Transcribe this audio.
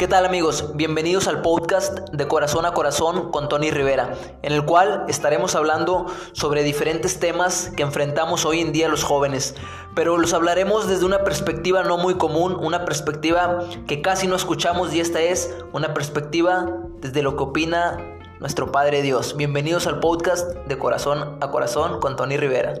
¿Qué tal amigos? Bienvenidos al podcast de Corazón a Corazón con Tony Rivera, en el cual estaremos hablando sobre diferentes temas que enfrentamos hoy en día los jóvenes, pero los hablaremos desde una perspectiva no muy común, una perspectiva que casi no escuchamos y esta es una perspectiva desde lo que opina nuestro Padre Dios. Bienvenidos al podcast de Corazón a Corazón con Tony Rivera.